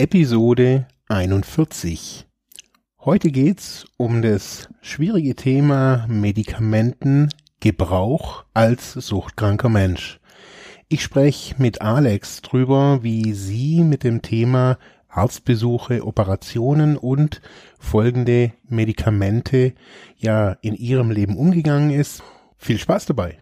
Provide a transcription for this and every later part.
Episode 41. Heute geht's um das schwierige Thema Medikamentengebrauch als suchtkranker Mensch. Ich spreche mit Alex drüber, wie sie mit dem Thema Arztbesuche, Operationen und folgende Medikamente ja in ihrem Leben umgegangen ist. Viel Spaß dabei!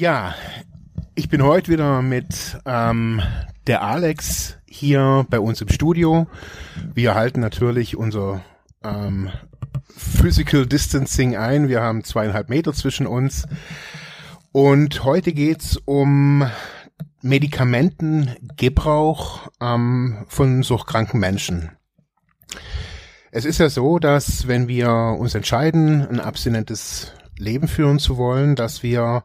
Ja, ich bin heute wieder mit ähm, der Alex hier bei uns im Studio. Wir halten natürlich unser ähm, Physical Distancing ein. Wir haben zweieinhalb Meter zwischen uns. Und heute geht's um Medikamentengebrauch ähm, von suchtkranken Menschen. Es ist ja so, dass wenn wir uns entscheiden, ein abstinentes Leben führen zu wollen, dass wir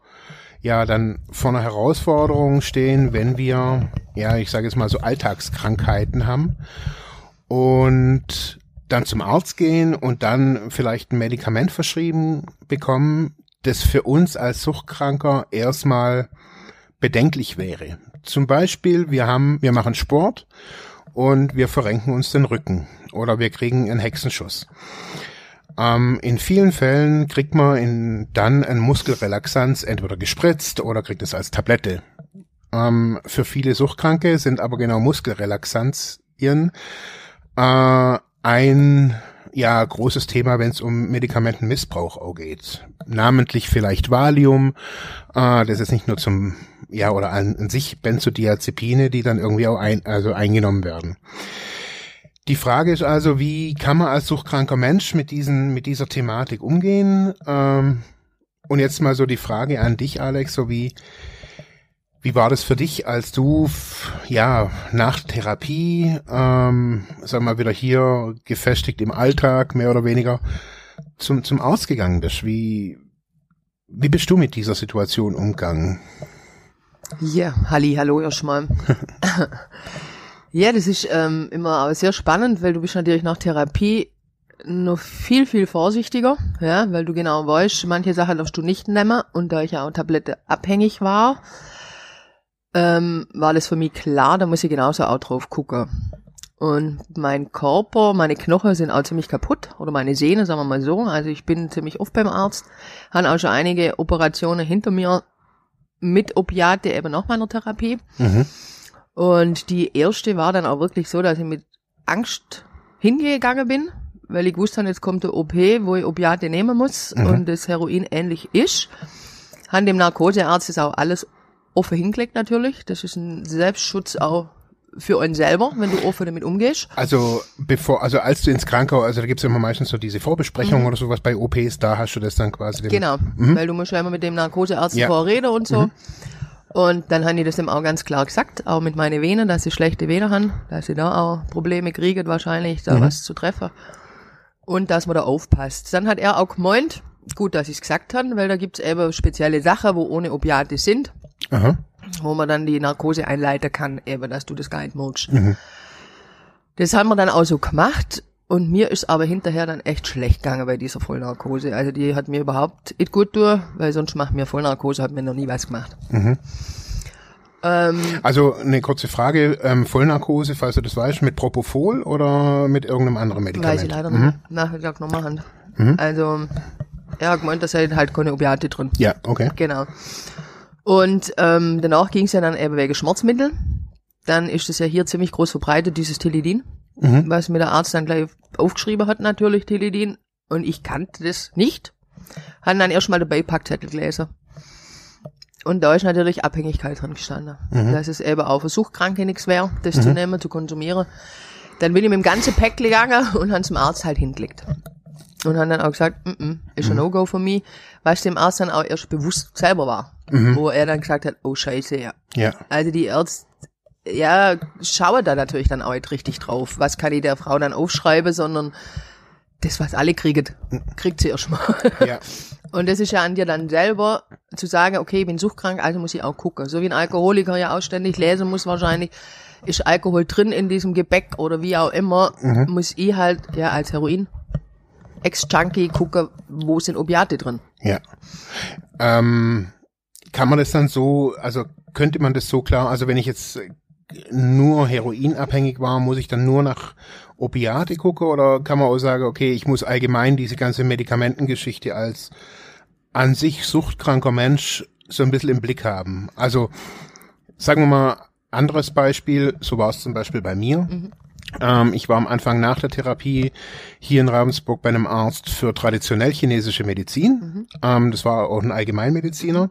ja dann vor einer Herausforderung stehen, wenn wir, ja, ich sage jetzt mal so Alltagskrankheiten haben und dann zum Arzt gehen und dann vielleicht ein Medikament verschrieben bekommen, das für uns als Suchtkranker erstmal bedenklich wäre. Zum Beispiel, wir haben, wir machen Sport und wir verrenken uns den Rücken oder wir kriegen einen Hexenschuss. Ähm, in vielen Fällen kriegt man in, dann ein Muskelrelaxanz entweder gespritzt oder kriegt es als Tablette. Ähm, für viele Suchtkranke sind aber genau Muskelrelaxantien äh, ein ja großes Thema, wenn es um Medikamentenmissbrauch auch geht. Namentlich vielleicht Valium, äh, das ist nicht nur zum ja oder an, an sich Benzodiazepine, die dann irgendwie auch ein, also eingenommen werden. Die Frage ist also, wie kann man als suchtkranker Mensch mit diesen, mit dieser Thematik umgehen? Ähm, und jetzt mal so die Frage an dich, Alex, so wie, wie war das für dich, als du, ja, nach Therapie, ähm, sag mal, wieder hier gefestigt im Alltag, mehr oder weniger, zum, zum Ausgegangen bist? Wie, wie bist du mit dieser Situation umgegangen? Ja, halli, hallo erstmal. Ja, das ist ähm, immer sehr spannend, weil du bist natürlich nach Therapie noch viel, viel vorsichtiger, ja, weil du genau weißt, manche Sachen darfst du nicht nehmen und da ich ja auch Tablette abhängig war, ähm, war das für mich klar, da muss ich genauso auch drauf gucken. Und mein Körper, meine Knochen sind auch ziemlich kaputt oder meine Sehne, sagen wir mal so. Also ich bin ziemlich oft beim Arzt, habe auch schon einige Operationen hinter mir mit Opiate eben nach meiner Therapie. Mhm. Und die erste war dann auch wirklich so, dass ich mit Angst hingegangen bin, weil ich wusste, jetzt kommt der OP, wo ich Opiate nehmen muss mhm. und das Heroin ähnlich ist. Han dem Narkosearzt ist auch alles offen hingelegt natürlich. Das ist ein Selbstschutz auch für einen selber, wenn du offen damit umgehst. Also bevor, also als du ins Krankenhaus, also da gibt's immer meistens so diese Vorbesprechung mhm. oder sowas bei OPs, da hast du das dann quasi. Genau, mhm. weil du musst ja immer mit dem Narkosearzt ja. vorreden und so. Und dann haben die das ihm auch ganz klar gesagt, auch mit meinen Venen, dass sie schlechte Venen haben, dass sie da auch Probleme kriegen wahrscheinlich, da mhm. was zu treffen. Und dass man da aufpasst. Dann hat er auch gemeint, gut, dass ich es gesagt habe, weil da gibt's eben spezielle Sachen, wo ohne Opiate sind, Aha. wo man dann die Narkose einleiten kann, eben, dass du das gar nicht merkst. Mhm. Das haben wir dann auch so gemacht und mir ist aber hinterher dann echt schlecht gegangen bei dieser Vollnarkose. Also die hat mir überhaupt nicht gut durch, weil sonst macht mir Vollnarkose, hat mir noch nie was gemacht. Mhm. Ähm, also eine kurze Frage, ähm, Vollnarkose, falls du das weißt, mit Propofol oder mit irgendeinem anderen Medikament? Weiß ich leider mhm. nicht. Nachmittag nochmal Hand. Mhm. Also er hat gemeint, da sind halt keine Opiate drin. Ja, okay. Genau. Und ähm, danach ging es ja dann eben wegen Schmerzmittel. Dann ist es ja hier ziemlich groß verbreitet, dieses Tilidin mhm. was mir der Arzt dann gleich aufgeschrieben hat, natürlich Teledin. Und ich kannte das nicht. Haben dann erstmal den Beipackzettel gelesen. Und da ist natürlich Abhängigkeit drin gestanden. Mhm. Dass es eben auch für Suchtkranke nichts wäre, das mhm. zu nehmen, zu konsumieren. Dann bin ich mit dem ganzen Päckchen gegangen und haben zum Arzt halt hingelegt. Und haben dann auch gesagt, mm -mm, ist ein mhm. No-Go für mich, was dem Arzt dann auch erst bewusst selber war. Mhm. Wo er dann gesagt hat, oh scheiße, ja. ja. Also die Ärzte ja, schaue da natürlich dann auch nicht richtig drauf. Was kann ich der Frau dann aufschreiben, sondern das, was alle kriegen, kriegt sie erstmal. Ja. Und das ist ja an dir dann selber zu sagen, okay, ich bin suchtkrank, also muss ich auch gucken. So wie ein Alkoholiker ja auch ständig lesen muss wahrscheinlich. ist Alkohol drin in diesem Gebäck oder wie auch immer, Mhm. muss ich halt, ja, als Heroin, Ex-Junkie gucken, wo sind Opiate drin. Ja. Ähm, kann man das dann so, also könnte man das so klar, also wenn ich jetzt nur heroinabhängig war, muss ich dann nur nach Opiate gucken oder kann man auch sagen, okay, ich muss allgemein diese ganze Medikamentengeschichte als an sich suchtkranker Mensch so ein bisschen im Blick haben? Also sagen wir mal, anderes Beispiel, so war es zum Beispiel bei mir. Ähm, ich war am Anfang nach der Therapie hier in Ravensburg bei einem Arzt für traditionell chinesische Medizin. Ähm, das war auch ein Allgemeinmediziner.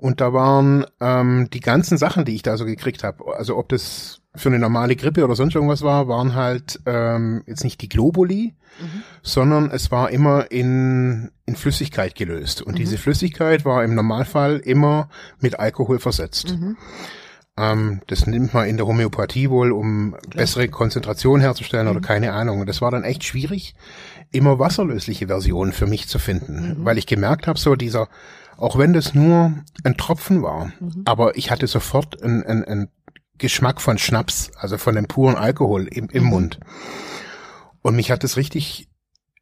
Und da waren ähm, die ganzen Sachen, die ich da so gekriegt habe, also ob das für eine normale Grippe oder sonst irgendwas war, waren halt ähm, jetzt nicht die Globuli, sondern es war immer in, in Flüssigkeit gelöst. Und diese Flüssigkeit war im Normalfall immer mit Alkohol versetzt. Ähm, das nimmt man in der Homöopathie wohl, um bessere Konzentration herzustellen oder keine Ahnung. Und das war dann echt schwierig, immer wasserlösliche Versionen für mich zu finden, weil ich gemerkt habe, so dieser, auch wenn das nur ein Tropfen war, aber ich hatte sofort einen, einen Geschmack von Schnaps, also von dem puren Alkohol im, im Mund. Und mich hat das richtig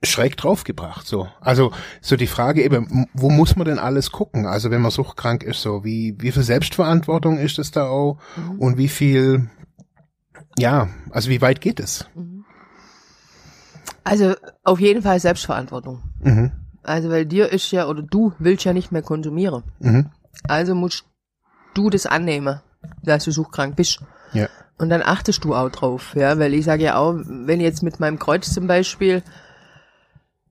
schräg draufgebracht, so. Also, so die Frage eben, wo muss man denn alles gucken? Also, wenn man suchtkrank ist, so, wie, wie viel Selbstverantwortung ist es da auch? Und wie viel, ja, also wie weit geht es? Also auf jeden Fall Selbstverantwortung. Mhm. Also weil dir ist ja, oder du willst ja nicht mehr konsumieren. Mhm. Also musst du das annehmen, dass du suchtkrank bist. Ja. Und dann achtest du auch drauf, ja, weil ich sage ja auch, wenn ich jetzt mit meinem Kreuz zum Beispiel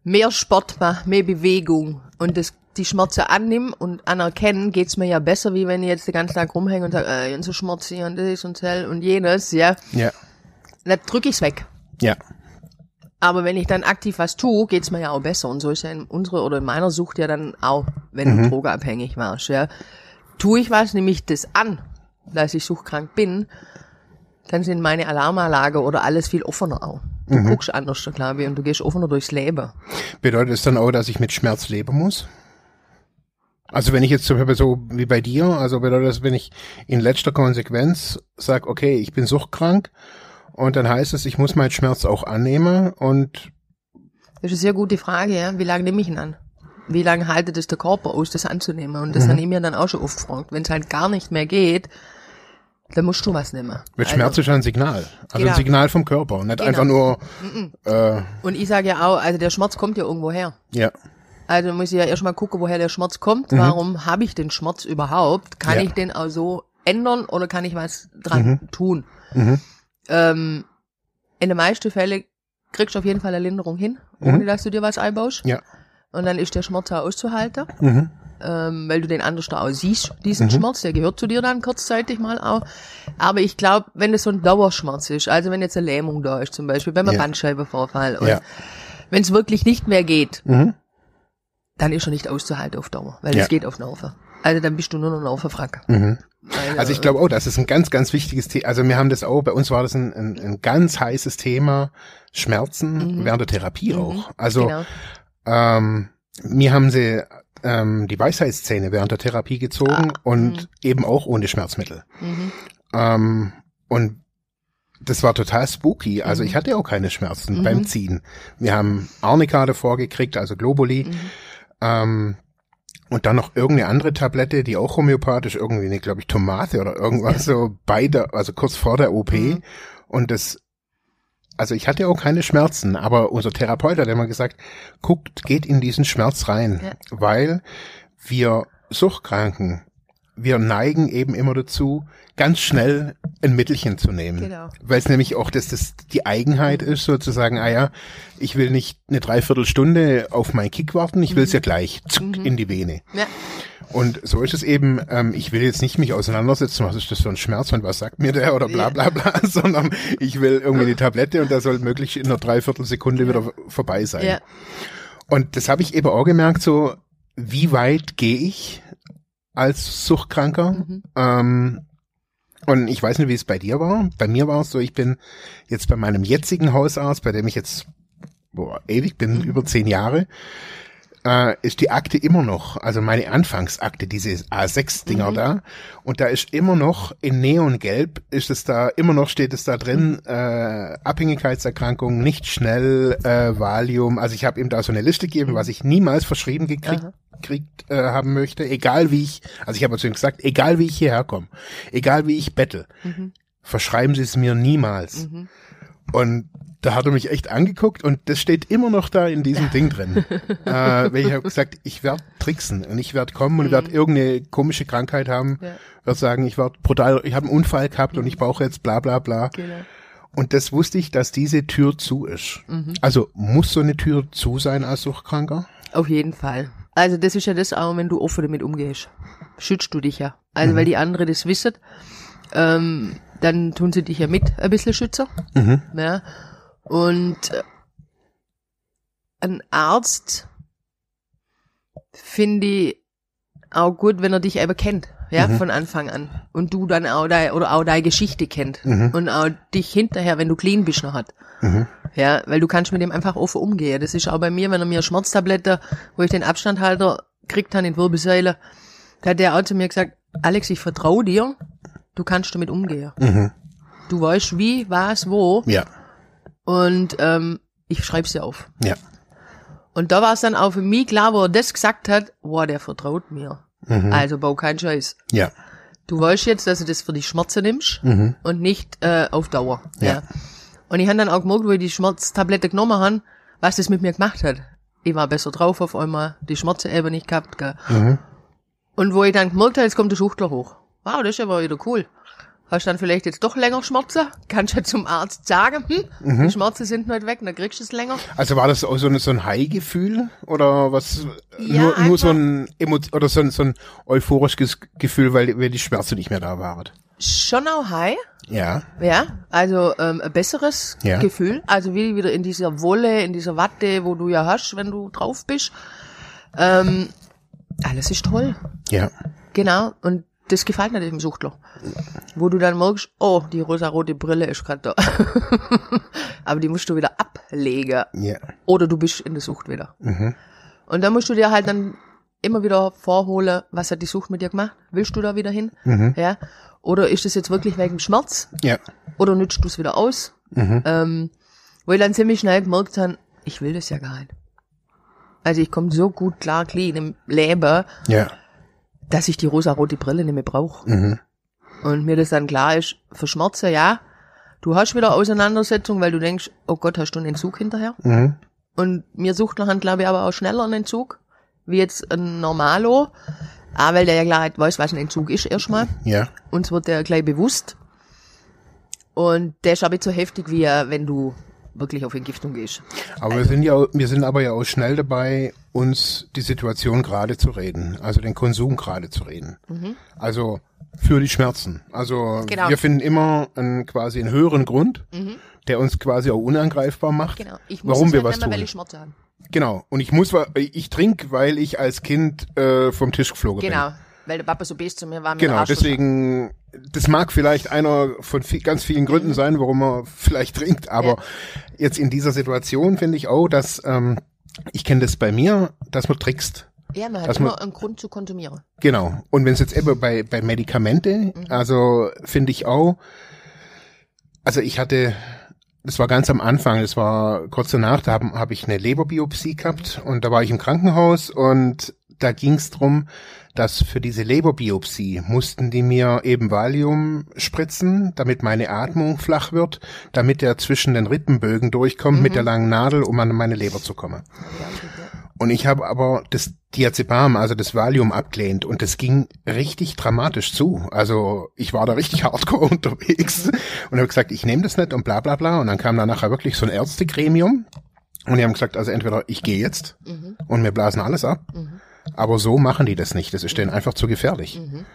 mehr Sport mache, mehr Bewegung und das, die Schmerzen annehmen und anerkennen, geht's mir ja besser, wie wenn ich jetzt den ganzen Tag rumhänge und sage, äh, und so Schmerz hier und das und das und jenes, ja. Ja. Dann drücke ich's weg. Ja. Aber wenn ich dann aktiv was tue, geht's mir ja auch besser. Und so ist ja in unserer oder in meiner Sucht ja dann auch, wenn du drogeabhängig warst, ja. Tue ich was, nehme ich das an, dass ich suchtkrank bin, dann sind meine Alarmanlage oder alles viel offener auch. Du guckst anders, glaube ich, und du gehst offener durchs Leben. Bedeutet es dann auch, dass ich mit Schmerz leben muss? Also wenn ich jetzt zum Beispiel so wie bei dir, also bedeutet das, wenn ich in letzter Konsequenz sage, okay, ich bin suchtkrank und dann heißt es, ich muss meinen Schmerz auch annehmen und Das ist eine sehr gute Frage, ja. Wie lange nehme ich ihn an? Wie lange haltet es der Körper aus, das anzunehmen? Und das habe ich mir dann auch schon oft gefragt. Wenn es halt gar nicht mehr geht, dann musst du was nehmen. mit Also- Schmerz ist ein Signal. Also Genau. ein Signal vom Körper, nicht Genau. einfach nur, äh, Und ich sage ja auch, also der Schmerz kommt ja irgendwo her. ja, Also muss ich ja erstmal gucken, woher der Schmerz kommt. Warum habe ich den Schmerz überhaupt? Kann Ja. ich den auch so ändern oder kann ich was dran tun? Mhm. Ähm, in den meisten Fällen kriegst du auf jeden Fall eine Linderung hin, ohne dass du dir was einbaust. ja, Und dann ist der Schmerz auch auszuhalten, mhm. ähm, weil du den anders da auch siehst, diesen Schmerz, der gehört zu dir dann kurzzeitig mal auch. Aber ich glaube, wenn das so ein Dauerschmerz ist, also wenn jetzt eine Lähmung da ist zum Beispiel, wenn man Ja. Bandscheibenvorfall und ja, wenn es wirklich nicht mehr geht, mhm. dann ist er nicht auszuhalten auf Dauer, weil Ja. es geht auf Nerven. Also dann bist du nur noch ein Nervenfrack. Mhm. Weil, Also ich glaube auch, das ist ein ganz, ganz wichtiges Thema. Also wir haben das auch, bei uns war das ein, ein, ein ganz heißes Thema, Schmerzen während der Therapie auch. Also genau. ähm, mir haben sie ähm, die Weisheitszähne während der Therapie gezogen und eben auch ohne Schmerzmittel. Mhm. Ähm, und das war total spooky. Also ich hatte auch keine Schmerzen beim Ziehen. Wir haben Arnika davor gekriegt, also Globuli. Ähm, und dann noch irgendeine andere Tablette, die auch homöopathisch, irgendwie eine, glaube ich, Tomate oder irgendwas so bei der, also kurz vor der OP. Und das, also ich hatte auch keine Schmerzen, aber unser Therapeut hat immer gesagt, guckt, geht in diesen Schmerz rein, Ja. weil wir Suchtkranken, wir neigen eben immer dazu, ganz schnell ein Mittelchen zu nehmen. Genau. Weil es nämlich auch das, das die Eigenheit ist, sozusagen, ah ja, ich will nicht eine Dreiviertelstunde auf meinen Kick warten, ich will es ja gleich zuck, in die Vene. Ja. Und so ist es eben, ähm, ich will jetzt nicht mich auseinandersetzen, was ist das für ein Schmerz und was sagt mir der oder bla bla bla, sondern ich will irgendwie die Tablette und da soll möglichst in einer Dreiviertelsekunde wieder vorbei sein. Ja. Und das habe ich eben auch gemerkt, so wie weit gehe ich als Suchtkranker? Mhm. Ähm, und ich weiß nicht, wie es bei dir war. Bei mir war es so, ich bin jetzt bei meinem jetzigen Hausarzt, bei dem ich jetzt boah, ewig bin, Mhm. über zehn Jahre, äh, ist die Akte immer noch, also meine Anfangsakte, diese A6-Dinger mhm. da, und da ist immer noch in Neongelb, ist es da, immer noch steht es da drin, äh, Abhängigkeitserkrankung, nicht schnell, äh, Valium, also ich habe ihm da so eine Liste gegeben, was ich niemals verschrieben gekriegt kriegt äh, haben möchte, egal wie ich, also ich habe zu ihm gesagt, egal wie ich hierher komme, egal wie ich bettel, mhm. verschreiben Sie es mir niemals. Mhm. Und da hat er mich echt angeguckt und das steht immer noch da in diesem Ding drin. äh, weil ich habe gesagt, ich werde tricksen und ich werde kommen und mhm. werde irgendeine komische Krankheit haben, ja. werde sagen, ich werde brutal, ich habe einen Unfall gehabt mhm. und ich brauche jetzt bla bla bla. Genau. Und das wusste ich, dass diese Tür zu ist. Mhm. Also muss so eine Tür zu sein als Suchtkranker? Auf jeden Fall. Also das ist ja das auch, wenn du offen damit umgehst. Schützt du dich ja. Also mhm. weil die andere das wissen, ähm, dann tun sie dich ja mit ein bisschen schützen. Mhm. Ja. Und äh, ein Arzt finde ich auch gut, wenn er dich eben kennt, ja, mhm. von Anfang an. Und du dann auch dein, oder auch deine Geschichte kennt. Mhm. Und auch dich hinterher, wenn du clean bist, noch hat. Mhm. Ja, weil du kannst mit dem einfach offen umgehen. Das ist auch bei mir, wenn er mir Schmerztablette, wo ich den Abstandhalter kriegt habe in Wirbelsäule, da hat der auch zu mir gesagt, Alex, ich vertraue dir, du kannst damit umgehen. Mhm. Du weißt wie, was, wo. Ja. Und ähm, ich schreib's dir auf. Ja. Und da war es dann auch für mich klar, wo er das gesagt hat, boah, der vertraut mir. Mhm. Also bau keinen Scheiß. Ja. Du weißt jetzt, dass du das für die Schmerzen nimmst mhm. und nicht äh, auf Dauer. Ja. ja. Und ich habe dann auch gemerkt, wo ich die Schmerztablette genommen habe, was das mit mir gemacht hat. Ich war besser drauf auf einmal, die Schmerzen eben nicht gehabt. Gell. Mhm. Und wo ich dann gemerkt habe, jetzt kommt der Schuchtler hoch. Wow, das ist aber wieder cool. Hast dann vielleicht jetzt doch länger Schmerzen? Kannst du ja zum Arzt sagen, hm, mhm. die Schmerzen sind nicht weg, dann kriegst du es länger. Also war das auch so ein, so ein High-Gefühl oder was? Ja, nur, nur so ein Emo oder so ein, so ein euphorisches Gefühl, weil, weil die Schmerzen nicht mehr da waren? Schon auch High. Ja. Ja, also ähm, ein besseres ja. Gefühl. Also wie wieder in dieser Wolle, in dieser Watte, wo du ja hast, wenn du drauf bist. Ähm, alles ist toll. Ja. Genau. Und das gefällt mir dem Suchtler. Wo du dann merkst, oh, die rosarote Brille ist gerade da. Aber die musst du wieder ablegen. Ja. Oder du bist in der Sucht wieder. Mhm. Und dann musst du dir halt dann immer wieder vorholen, was hat die Sucht mit dir gemacht? Willst du da wieder hin? Mhm. Ja. Oder ist es jetzt wirklich wegen Schmerz? Ja. Oder nützt du es wieder aus? Mhm. Ähm, wo ich dann ziemlich schnell gemerkt habe, ich will das ja gar nicht. Also ich komme so gut klar, clean im Leben. Ja dass ich die rosa-rote Brille nicht mehr brauche. Mhm. Und mir das dann klar ist, für Schmerzen, ja, du hast wieder Auseinandersetzung, weil du denkst, oh Gott, hast du einen Entzug hinterher? Mhm. Und mir sucht noch glaube ich, aber auch schneller einen Entzug, wie jetzt ein Normalo. Ah, weil der ja gleich weiß, was ein Entzug ist erstmal. Ja. Uns wird der gleich bewusst. Und der ist aber nicht so heftig, wie wenn du wirklich auf Entgiftung gehst. Aber also. wir sind ja, wir sind aber ja auch schnell dabei, uns die Situation gerade zu reden, also den Konsum gerade zu reden. Mhm. Also für die Schmerzen. Also genau. wir finden immer einen, quasi einen höheren Grund, mhm. der uns quasi auch unangreifbar macht, genau. ich muss warum wir halt was tun. Weil ich Schmerzen habe. Genau. Und ich muss, ich trinke, weil ich als Kind äh, vom Tisch geflogen genau. bin. Genau. Weil der Papa so best zu mir war. Genau, deswegen, das mag vielleicht einer von viel, ganz vielen Gründen sein, warum er vielleicht trinkt, aber ja. jetzt in dieser Situation finde ich auch, dass, ähm, ich kenne das bei mir, dass man trickst. Ja, man hat immer man, einen Grund zu konsumieren. Genau. Und wenn es jetzt eben bei, bei Medikamente, mhm. also finde ich auch, also ich hatte, das war ganz am Anfang, das war kurz danach, da habe hab ich eine Leberbiopsie gehabt und da war ich im Krankenhaus und da ging es drum, dass für diese Leberbiopsie mussten die mir eben Valium spritzen, damit meine Atmung flach wird, damit er zwischen den Rippenbögen durchkommt mhm. mit der langen Nadel, um an meine Leber zu kommen. Und ich habe aber das Diazepam, also das Valium abgelehnt und das ging richtig dramatisch zu. Also ich war da richtig hardcore unterwegs und habe gesagt, ich nehme das nicht und bla bla bla. Und dann kam da nachher wirklich so ein Ärztegremium und die haben gesagt, also entweder ich gehe jetzt mhm. und wir blasen alles ab mhm. Aber so machen die das nicht. Das ist denen einfach zu gefährlich. Mhm.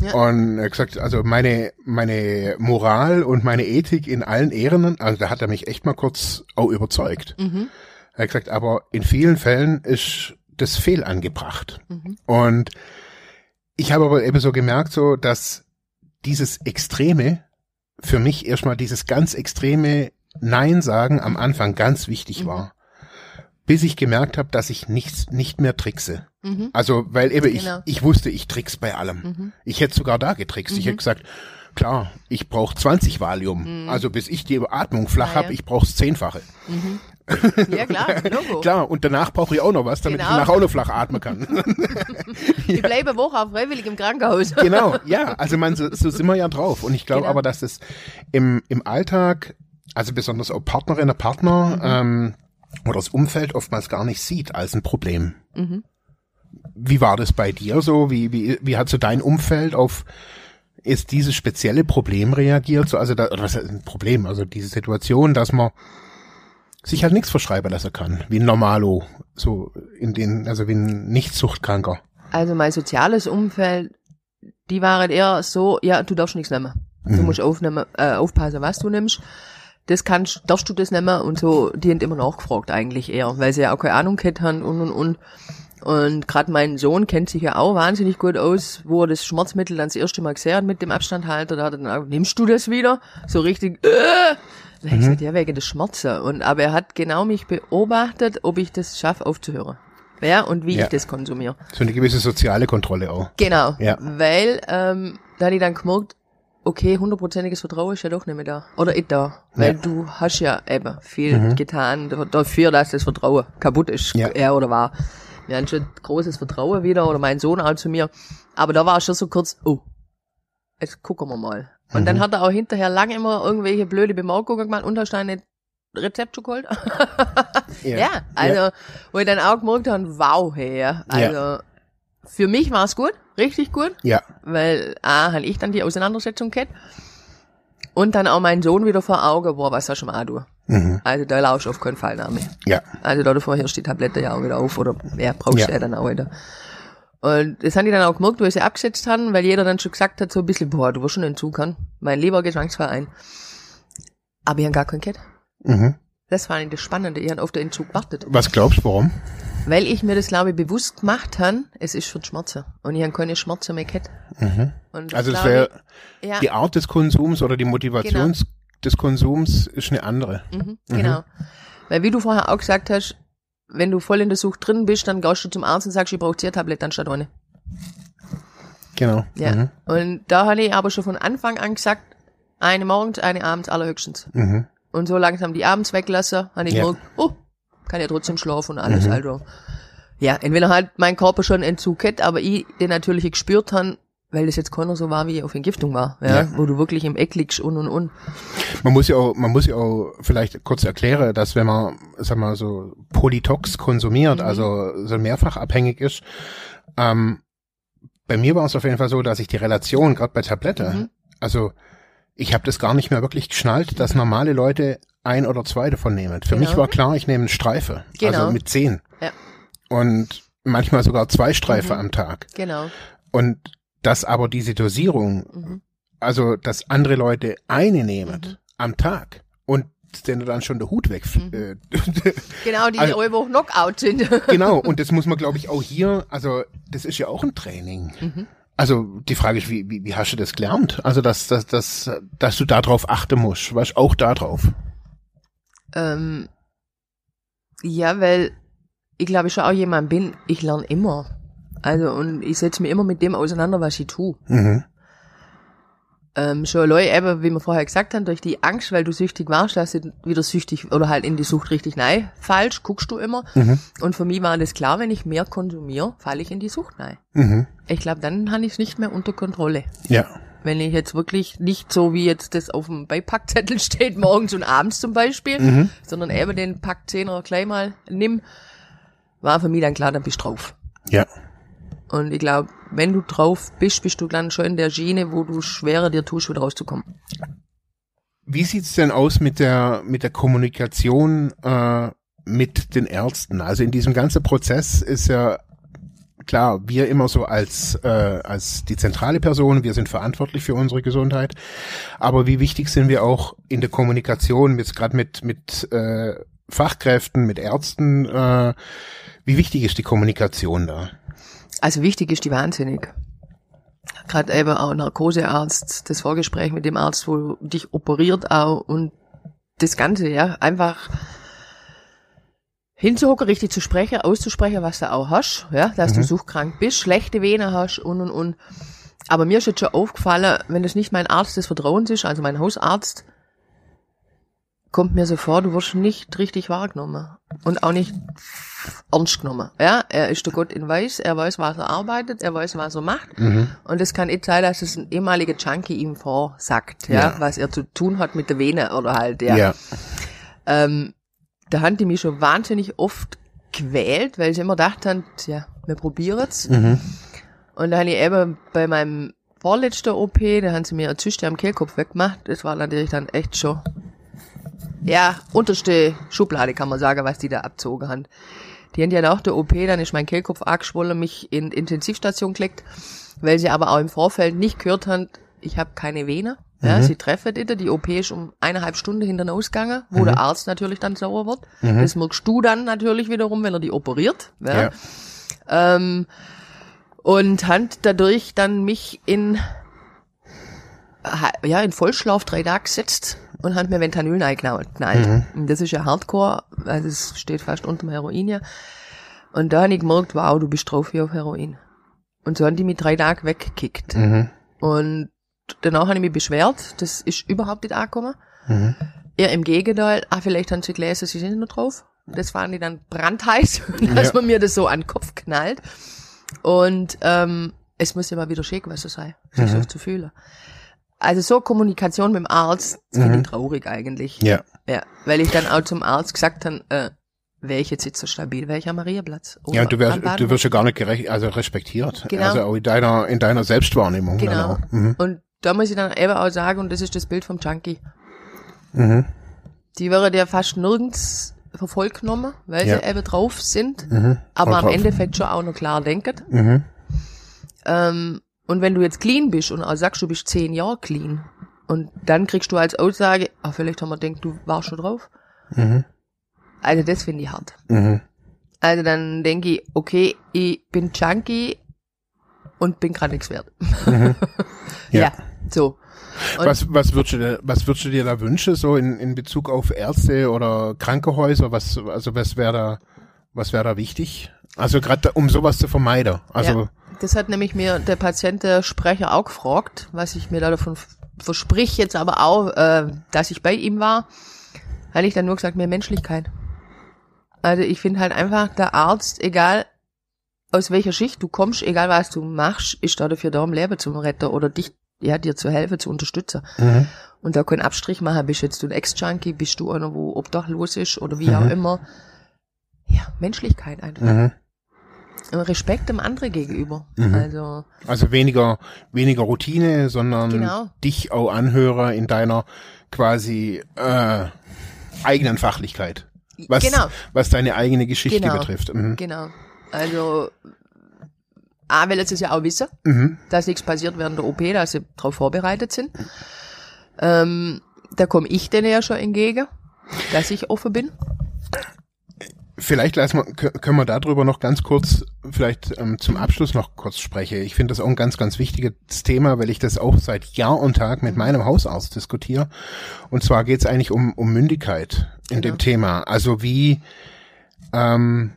Ja. Und er hat gesagt, also meine, meine Moral und meine Ethik in allen Ehren, also da hat er mich echt mal kurz auch überzeugt. Mhm. Er hat gesagt, aber in vielen Fällen ist das fehlangebracht. Mhm. Und ich habe aber eben so gemerkt, so, dass dieses Extreme für mich erstmal dieses ganz extreme Nein sagen am Anfang ganz wichtig mhm. war. Bis ich gemerkt habe, dass ich nichts nicht mehr trickse. Mhm. Also, weil eben Genau. ich, ich wusste, ich trick's bei allem. Mhm. Ich hätte sogar da getrickst. Ich hätte gesagt, klar, ich brauche 20 Valium. Also bis ich die Atmung flach Ah, hab, ja. ich brauch's zehnfache. Ja, klar, Logo. Klar, und danach brauche ich auch noch was, damit Genau. ich danach auch noch flach atmen kann. Ich bleibe Woche auch freiwillig im Krankenhaus. genau, ja, also man, so, so sind wir ja drauf. Und ich glaube Genau. aber, dass es im, im Alltag, also besonders auch Partnerinnen, Partner ähm, oder das Umfeld oftmals gar nicht sieht als ein Problem. Mhm. Wie war das bei dir so? Wie, wie, wie hat so dein Umfeld auf ist dieses spezielle Problem reagiert? So, also da, oder was heißt ein Problem? Also diese Situation, dass man sich halt nichts verschreiben lassen kann, wie ein Normalo, so in den, also wie ein Nichtsuchtkranker. Also mein soziales Umfeld, die waren eher so, ja, du darfst nichts nehmen. Du musst aufnehmen, äh, aufpassen, was du nimmst. Das kannst, darfst du das nehmen und so, die haben immer nachgefragt eigentlich eher, weil sie ja auch keine Ahnung gehabt haben und und und. Und gerade mein Sohn kennt sich ja auch wahnsinnig gut aus, wo er das Schmerzmittel dann das erste Mal gesehen hat mit dem Abstandhalter, da hat er dann auch, nimmst du das wieder? So richtig, äh! Da hab ich gesagt, ja, wegen des Schmerzes. Und, aber er hat genau mich beobachtet, ob ich das schaffe aufzuhören. Ja, und wie Ja. ich das konsumiere. So eine gewisse soziale Kontrolle auch. Genau. Ja. Weil, ähm, da habe ich dann gemerkt, okay, hundertprozentiges Vertrauen ist ja doch nicht mehr da. Oder nicht da. Weil Ja. du hast ja eben viel getan dafür, dass das Vertrauen kaputt ist. Ja. Er oder war. Wir haben schon großes Vertrauen wieder, oder mein Sohn auch zu mir. Aber da war schon so kurz, oh, jetzt gucken wir mal. Und dann hat er auch hinterher lange immer irgendwelche blöde Bemerkungen gemacht, ein Rezept schon geholt? Ja, also, wo ich dann auch gemerkt habe, wow, hey, ja. also, für mich war es gut, richtig gut, Ja, weil, A, habe ich dann die Auseinandersetzung gehabt und dann auch mein Sohn wieder vor Augen, boah, was hast du mal du? mhm. Also, da lausch auf keinen Fall mir. ja, Also, da davor hörst die Tablette ja auch wieder auf, oder, ja, brauchst Ja. du ja dann auch wieder. Und das haben die dann auch gemerkt, wo ich sie abgesetzt haben, weil jeder dann schon gesagt hat, so ein bisschen, boah, du wirst schon Entzug haben. Mein lieber Geschmacksverein. Aber ich habe gar keinen Kett. mhm. Das war das Spannende. Ich habe auf den Entzug gewartet. Was glaubst du, warum? Weil ich mir das, glaube ich, bewusst gemacht habe, es ist die Schmerzen. Und ich habe keine Schmerzen mehr gehabt. Und Also das glaube wäre ich- ja, die Art des Konsums oder die Motivation des Konsums ist eine andere. mhm, genau. Weil wie du vorher auch gesagt hast, wenn du voll in der Sucht drin bist, dann gehst du zum Arzt und sagst, ich brauche Ziertabletten anstatt eine. Genau. Ja. Mhm. Und da habe ich aber schon von Anfang an gesagt, eine morgens, eine abends allerhöchstens. Mhm. Und so langsam die abends weglasse, habe ich Ja. gemerkt, oh, kann ja trotzdem schlafen und alles. Also, ja, entweder halt mein Körper schon Entzug hat, aber ich den natürlich gespürt habe, weil das jetzt keiner so war, wie ich auf Entgiftung war, ja, Ja. wo du wirklich im Eck liegst und und und. Man muss ja auch, man muss ja auch vielleicht kurz erklären, dass wenn man, sag mal, so Polytox konsumiert, Mhm. also so mehrfach abhängig ist, ähm, bei mir war es auf jeden Fall so, dass ich die Relation, gerade bei Tablette, Mhm. also ich habe das gar nicht mehr wirklich geschnallt, dass normale Leute ein oder zwei davon nehmen. Für Genau. mich war klar, ich nehme eine Streife, Genau. also mit zehn. Ja. Und manchmal sogar zwei Streife Mhm. am Tag. Genau. Und dass aber diese Dosierung, Mhm. also dass andere Leute eine nehmen Mhm. am Tag und denen dann schon der Hut weg. Mhm. Äh, Genau, die Also- also, Knockout sind. genau, und das muss man, glaube ich, auch hier, also das ist ja auch ein Training. Also die Frage ist, wie, wie, wie hast du das gelernt? Also dass, dass, dass, dass du darauf achten musst, weißt auch darauf. ähm, ja, weil ich glaube, ich schon auch jemand bin, ich lerne immer. Also, und ich setze mich immer mit dem auseinander, was ich tue. Mhm. Ähm, schon allein eben, wie wir vorher gesagt haben, durch die Angst, weil du süchtig warst, dass du wieder süchtig oder halt in die Sucht richtig nein falsch, guckst du immer. Mhm. Und für mich war das klar, wenn ich mehr konsumiere, falle ich in die Sucht nein. Mhm. Ich glaube, dann habe ich es nicht mehr unter Kontrolle. Ja. Wenn ich jetzt wirklich nicht so, wie jetzt das auf dem Beipackzettel steht, morgens und abends zum Beispiel, Mhm. sondern eben den Pack 10er gleich mal nimm, war für mich dann klar, dann bist du drauf. Ja. Und ich glaube, wenn du drauf bist, bist du dann schon in der Schiene, wo du schwerer dir tust, wieder rauszukommen. Wie sieht's denn aus mit der mit der Kommunikation äh, mit den Ärzten? Also in diesem ganzen Prozess ist ja klar, wir immer so als äh, als die zentrale Person, wir sind verantwortlich für unsere Gesundheit, aber wie wichtig sind wir auch in der Kommunikation jetzt gerade mit mit äh, Fachkräften, mit Ärzten? Äh, wie wichtig ist die Kommunikation da? Also wichtig ist die wahnsinnig. Gerade eben auch Narkosearzt, das Vorgespräch mit dem Arzt, wo dich operiert auch und das Ganze, ja, einfach, hinzuhocken, richtig zu sprechen, auszusprechen, was du auch hast, ja, dass du suchtkrank bist, schlechte Venen hast und und und. Aber mir ist jetzt schon aufgefallen, wenn das nicht mein Arzt des Vertrauens ist, also mein Hausarzt, kommt mir so vor, du wirst nicht richtig wahrgenommen und auch nicht ernst genommen. Ja, er ist der Gott in Weiß, er weiß, was er arbeitet, er weiß, was er macht. Und es kann nicht sein, dass es ein ehemaliger Junkie ihm vorsagt, ja, Ja. was er zu tun hat mit der Vene oder halt, ja. Ja. Ähm, da haben die mich schon wahnsinnig oft quält, weil sie immer gedacht haben, ja, wir probieren's. Mhm. Und da habe ich eben bei meinem vorletzten OP, da haben sie mir eine Zyste am Kehlkopf weggemacht. Das war natürlich dann echt schon, ja, unterste Schublade kann man sagen, was die da abzogen haben. Die haben ja nach der OP, dann ist mein Kehlkopf angeschwollen, mich in die Intensivstation gelegt, weil sie aber auch im Vorfeld nicht gehört haben, ich habe keine Vene. Ja, sie treffen die, die OP ist um eineinhalb Stunden hinten ausgegangen, wo der Arzt natürlich dann sauer wird. Das merkst du dann natürlich wiederum, wenn er die operiert. Ja. Ja. Ähm, und hat dadurch dann mich in ja in Vollschlaf drei Tage gesetzt und hat mir Ventanyl eingeknallt. Und Das ist ja Hardcore, also es steht fast unter dem Heroin ja. Und da habe ich gemerkt, wow, du bist drauf wie auf Heroin. Und so haben die mich drei Tage weggekickt. Mhm. Und danach habe ich mich beschwert, das ist überhaupt nicht angekommen. Mhm. Eher im Gegenteil, ah, vielleicht haben sie gelesen, sie sind noch drauf. Das waren die dann brandheiß, dass Ja. man mir das so an den Kopf knallt. Und ähm, es muss ja mal wieder schick, was es sei, sich so zu fühlen. Also so Kommunikation mit dem Arzt finde ich traurig eigentlich. Ja. Ja, weil ich dann auch zum Arzt gesagt habe, äh, wäre ich jetzt nicht so stabil, wäre ich am Mariaplatz. Ja, du wirst, du wirst ja gar nicht gerecht, also respektiert. Genau. Also auch in deiner, in deiner Selbstwahrnehmung. Genau. Mhm. Und da muss ich dann eben auch sagen, und das ist das Bild vom Junkie. Mhm. Die werden ja fast nirgends verfolgt genommen, weil Ja. sie eben drauf sind, Mhm. aber am. Endeffekt schon auch noch klar denken. Mhm. Ähm, und wenn du jetzt clean bist und sagst, du bist zehn Jahre clean, und dann kriegst du als Aussage, ah, vielleicht haben wir gedacht, du warst schon drauf. Mhm. Also das finde ich hart. Mhm. Also dann denke ich, okay, ich bin Junkie und bin gerade nichts wert. Ja. ja. so. Und Was, was würdest du, dir- was würdest du dir da wünschen, so in, in Bezug auf Ärzte oder Krankenhäuser? Was, also was wäre da, was wäre da wichtig? Also gerade um sowas zu vermeiden. Also, ja, das hat nämlich mir der Patientensprecher auch gefragt, was ich mir da davon versprich, jetzt aber auch, äh, dass ich bei ihm war, hatte ich dann nur gesagt, mehr Menschlichkeit. Also ich finde halt einfach, der Arzt, egal aus welcher Schicht du kommst, egal was du machst, ist da dafür da, um Leben zu retten oder dich, ja, dir zu helfen, zu unterstützen. mhm. Und da keinen Abstrich machen, bist jetzt du ein Ex-Junkie, bist du einer, wo obdachlos ist oder wie auch immer. Ja, Menschlichkeit einfach. Mhm. Respekt dem anderen gegenüber. Mhm. Also, also weniger, weniger Routine, sondern Genau. dich auch anhöre in deiner quasi äh, eigenen Fachlichkeit. Was, Genau. was deine eigene Geschichte Genau. betrifft. Mhm. genau. Also, A, will jetzt es ja auch wissen, Mhm. dass nichts passiert während der OP, dass sie darauf vorbereitet sind. Ähm, da komme ich denen ja schon entgegen, dass ich offen bin. Vielleicht lassen wir, kö- können wir darüber noch ganz kurz, vielleicht ähm, zum Abschluss noch kurz sprechen. Ich finde das auch ein ganz, ganz wichtiges Thema, weil ich das auch seit Jahr und Tag mit meinem Hausarzt diskutiere. Und zwar geht es eigentlich um, um Mündigkeit in Genau. dem Thema. Also wie ähm,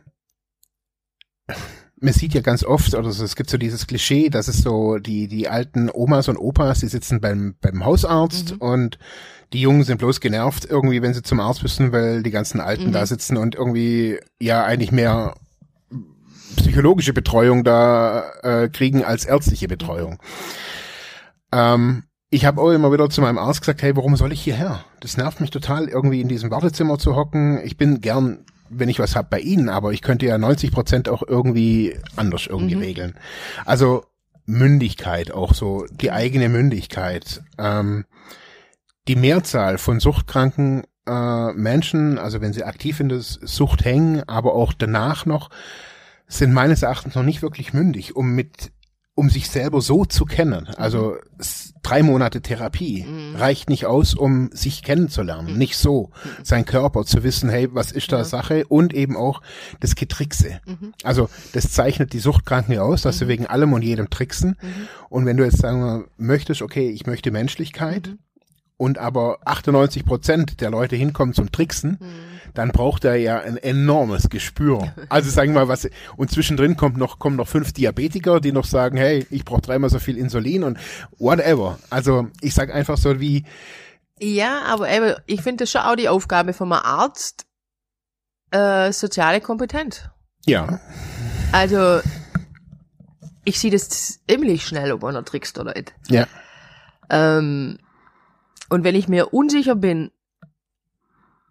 man sieht ja ganz oft, oder so, es gibt so dieses Klischee, dass es so die, die alten Omas und Opas, die sitzen beim, beim Hausarzt Mhm. und die Jungen sind bloß genervt irgendwie, wenn sie zum Arzt müssen, weil die ganzen Alten Mhm. da sitzen und irgendwie ja eigentlich mehr psychologische Betreuung da äh, kriegen als ärztliche Betreuung. Ähm, ich habe auch immer wieder zu meinem Arzt gesagt, hey, warum soll ich hierher? Das nervt mich total, irgendwie in diesem Wartezimmer zu hocken. Ich bin gern, wenn ich was hab, bei Ihnen, aber ich könnte ja 90 Prozent auch irgendwie anders irgendwie Mhm. regeln. Also Mündigkeit, auch so die eigene Mündigkeit. Ähm, die Mehrzahl von suchtkranken äh, Menschen, also wenn sie aktiv in der Sucht hängen, aber auch danach noch, sind meines Erachtens noch nicht wirklich mündig, um mit um sich selber so zu kennen. Also s- drei Monate Therapie Mhm. reicht nicht aus, um sich kennenzulernen. Nicht so. Sein Körper zu wissen, hey, was ist da Ja. Sache? Und eben auch das Getrickse. Mhm. Also das zeichnet die Suchtkranken aus, dass sie wegen allem und jedem tricksen. Mhm. Und wenn du jetzt sagen möchtest, okay, ich möchte Menschlichkeit, Mhm. und aber 98 Prozent der Leute hinkommen zum Tricksen, Mhm. Dann braucht er ja ein enormes Gespür. Also sagen wir mal was, und zwischendrin kommt noch, kommen noch fünf Diabetiker, die noch sagen, hey, ich brauche dreimal so viel Insulin und whatever. Also ich sag einfach so wie, Ja, aber eben, ich finde das schon auch die Aufgabe von einem Arzt, äh, soziale Kompetenz. ja, Also, ich sehe das ziemlich schnell, ob einer trickst oder nicht. ja, Ähm, und wenn ich mir unsicher bin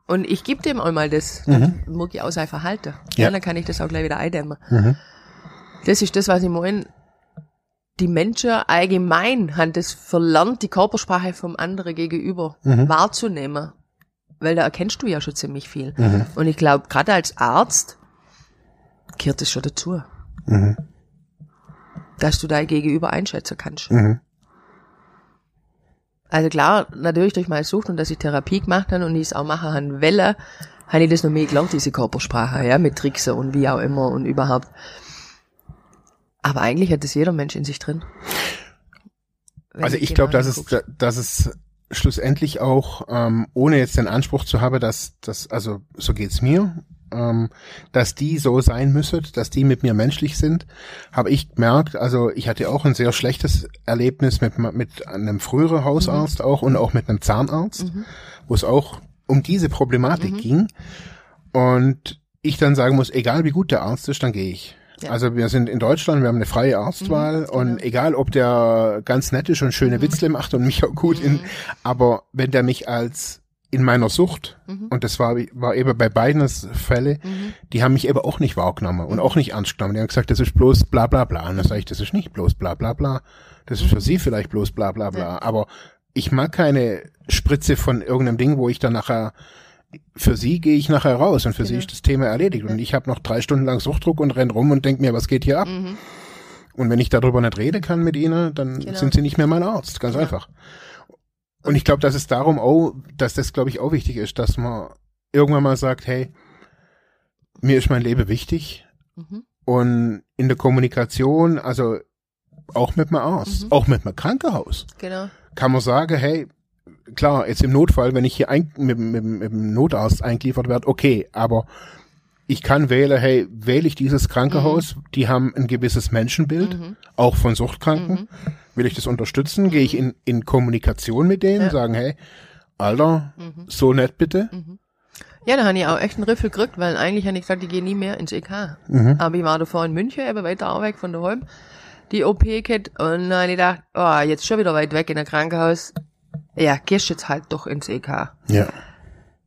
und ich gebe dem einmal das, Mhm. mag ich auch sein Verhalten. Ja. Ja. dann kann ich das auch gleich wieder eindämmen. mhm. Das ist das, was ich meine. Die Menschen allgemein haben das verlernt, die Körpersprache vom anderen gegenüber Mhm. wahrzunehmen. Weil da erkennst du ja schon ziemlich viel. Mhm. Und ich glaube, gerade als Arzt gehört das schon dazu. Mhm. Dass du dein Gegenüber einschätzen kannst. Mhm. Also klar, natürlich durch meine Sucht und dass ich Therapie gemacht habe und ich es auch machen habe Welle, habe ich das noch mehr gelernt, diese Körpersprache, ja, mit Tricksen und wie auch immer und überhaupt. Aber eigentlich hat das jeder Mensch in sich drin. Wenn Also ich glaube, genau dass es, dass es schlussendlich auch, ähm, ohne jetzt den Anspruch zu haben, dass das, also so geht's mir, ähm, dass die so sein müssen, dass die mit mir menschlich sind, habe ich gemerkt, also ich hatte auch ein sehr schlechtes Erlebnis mit, mit einem früheren Hausarzt auch und auch mit einem Zahnarzt, Mhm. wo es auch um diese Problematik Mhm. ging. Und ich dann sagen muss, egal wie gut der Arzt ist, dann gehe ich. Ja. Also wir sind in Deutschland, wir haben eine freie Arztwahl Mhm, und genau. egal, ob der ganz nett ist und schöne Witzle macht und mich auch gut in, Mhm. aber wenn der mich als in meiner Sucht, Mhm. und das war, war eben bei beiden Fälle, Mhm. die haben mich eben auch nicht wahrgenommen und auch nicht ernst genommen. Die haben gesagt, das ist bloß bla bla bla. Und dann sage ich, das ist nicht bloß bla bla bla. Das ist für sie vielleicht bloß bla bla bla. Ja. Aber ich mag keine Spritze von irgendeinem Ding, wo ich dann nachher für sie gehe ich nachher raus und für sie Genau. ist das Thema erledigt. Und ich habe noch drei Stunden lang Suchtdruck und renn rum und denk mir, was geht hier ab? Mhm. Und wenn ich darüber nicht reden kann mit ihnen, dann Genau. sind sie nicht mehr mein Arzt. Ganz Ja. einfach. Und ich glaube, dass es darum auch, dass das, glaube ich, auch wichtig ist, dass man irgendwann mal sagt, hey, mir ist mein Leben wichtig Mhm. und in der Kommunikation, also auch mit dem Arzt, Mhm. auch mit dem Krankenhaus, Genau. kann man sagen, hey, klar, jetzt im Notfall, wenn ich hier ein, mit, mit, mit dem Notarzt eingeliefert werde, okay, aber ich kann wählen, hey, wähle ich dieses Krankenhaus, die haben ein gewisses Menschenbild, Mhm. auch von Suchtkranken, will ich das unterstützen, gehe ich in, in Kommunikation mit denen, Ja. sagen, hey, Alter, Mhm. so nett bitte. Ja, da habe ich auch echt einen Riffel gekriegt, weil eigentlich habe ich gesagt, ich gehe nie mehr ins EK. Mhm. Aber ich war davor in München, eben weiter auch weg von daheim, die OP gehabt und dann habe ich gedacht, oh, jetzt schon wieder weit weg in ein Krankenhaus. Ja, gehst jetzt halt doch ins EK. Ja.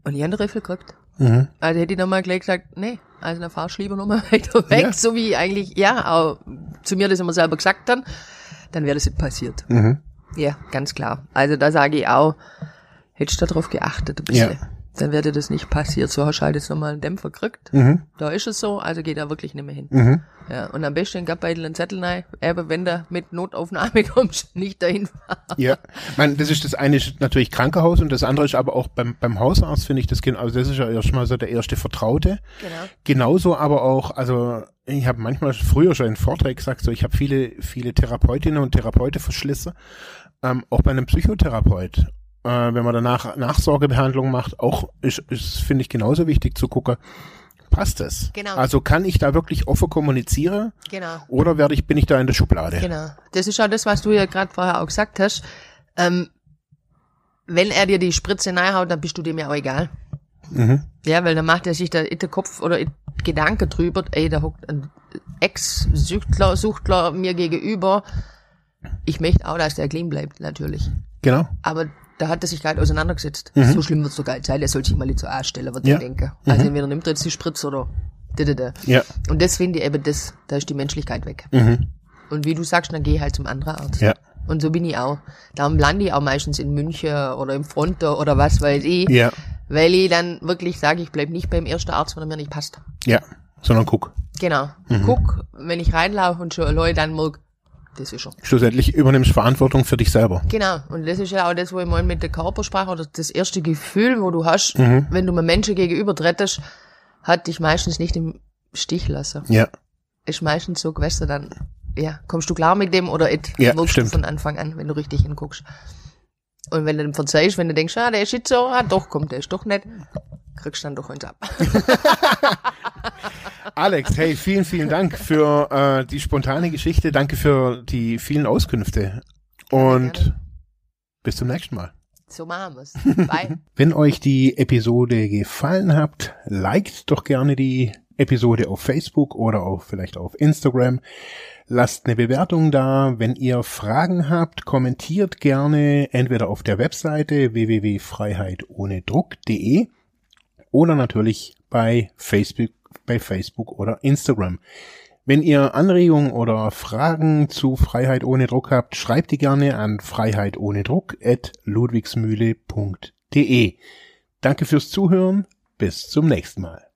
Und ich habe einen Riffel gekriegt. Mhm. Also hätte ich nochmal gleich gesagt, nee, also dann fahrst du lieber nochmal weiter weg, Ja. so wie eigentlich, ja, auch zu mir das immer selber gesagt dann, dann wäre das nicht passiert. Mhm. Ja, ganz klar. Also da sage ich auch, hättest du darauf geachtet ein bisschen. Ja. Dann wäre dir das nicht passiert. So hast du halt jetzt nochmal einen Dämpfer gekriegt. Mhm. Da ist es so, also geht er wirklich nicht mehr hin. Mhm. Ja, und am besten gab Beitel einen Zettel rein, aber wenn du mit Notaufnahme kommst, nicht dahin fahren. Ja, man, das ist das eine ist natürlich Krankenhaus und das andere ist aber auch beim, beim Hausarzt finde ich das genau, also das ist ja erstmal so der erste Vertraute. Genau. Genauso aber auch, also ich habe manchmal früher schon in Vorträgen gesagt, so ich habe viele, viele Therapeutinnen und Therapeuten verschlissen, ähm, auch bei einem Psychotherapeut. Äh, wenn man danach Nachsorgebehandlung macht, auch ist, ist finde ich genauso wichtig zu gucken, passt es? Genau. Also kann ich da wirklich offen kommunizieren Genau. oder werde ich, bin ich da in der Schublade? Genau. Das ist auch das, was du ja gerade vorher auch gesagt hast. Ähm, wenn er dir die Spritze reinhaut, dann bist du dem ja auch egal. Mhm. Ja, weil dann macht er sich da in der Kopf oder in Gedanke drüber, ey, da hockt ein Ex-Suchtler Suchtler mir gegenüber. Ich möchte auch, dass der clean bleibt, natürlich. Genau. Aber da hat er sich gerade auseinandergesetzt. Mhm. So schlimm wird's doch gar nicht sein, der soll sich mal nicht so anstellen, wird Ja. ich denke. Also entweder nimmt er jetzt die Spritze oder da, da, da. Ja. Und das finde ich eben, das, da ist die Menschlichkeit weg. Mhm. Und wie du sagst, dann geh halt zum anderen Arzt. Ja. Und so bin ich auch. Darum lande ich auch meistens in München oder im Fronto oder was weiß ich. Ja. Weil ich dann wirklich sage, ich bleib nicht beim ersten Arzt, wenn er mir nicht passt. Ja. Sondern guck. Genau. Mhm. Guck, wenn ich reinlaufe und schon Leute dann mag, das ist er. Schlussendlich übernimmst Verantwortung für dich selber. Genau. Und das ist ja auch das, wo ich meine mit der Körpersprache oder das erste Gefühl, wo du hast, Mhm. wenn du einem Menschen gegenüber trittst, hat dich meistens nicht im Stich lassen. Ja. Ist meistens so gewesen, dann, ja, kommst du klar mit dem oder it, Ja, wirkst stimmt. du von Anfang an, wenn du richtig hinguckst. Und wenn du dann verzeihst, wenn du denkst, ah, der ist jetzt so, ah, doch, kommt, der ist doch nicht, kriegst dann doch uns ab. Alex, hey, vielen, vielen Dank für äh, die spontane Geschichte. Danke für die vielen Auskünfte. Und Gerne. bis zum nächsten Mal. So machen wir's. Bye. Wenn euch die Episode gefallen hat, liked doch gerne die Episode auf Facebook oder auch vielleicht auf Instagram. Lasst eine Bewertung da. Wenn ihr Fragen habt, kommentiert gerne entweder auf der Webseite www.freiheitonedruck.de oder natürlich bei Facebook, bei Facebook oder Instagram. Wenn ihr Anregungen oder Fragen zu Freiheit ohne Druck habt, schreibt die gerne an freiheitohnedruck@ludwigsmühle.de. Danke fürs Zuhören. Bis zum nächsten Mal.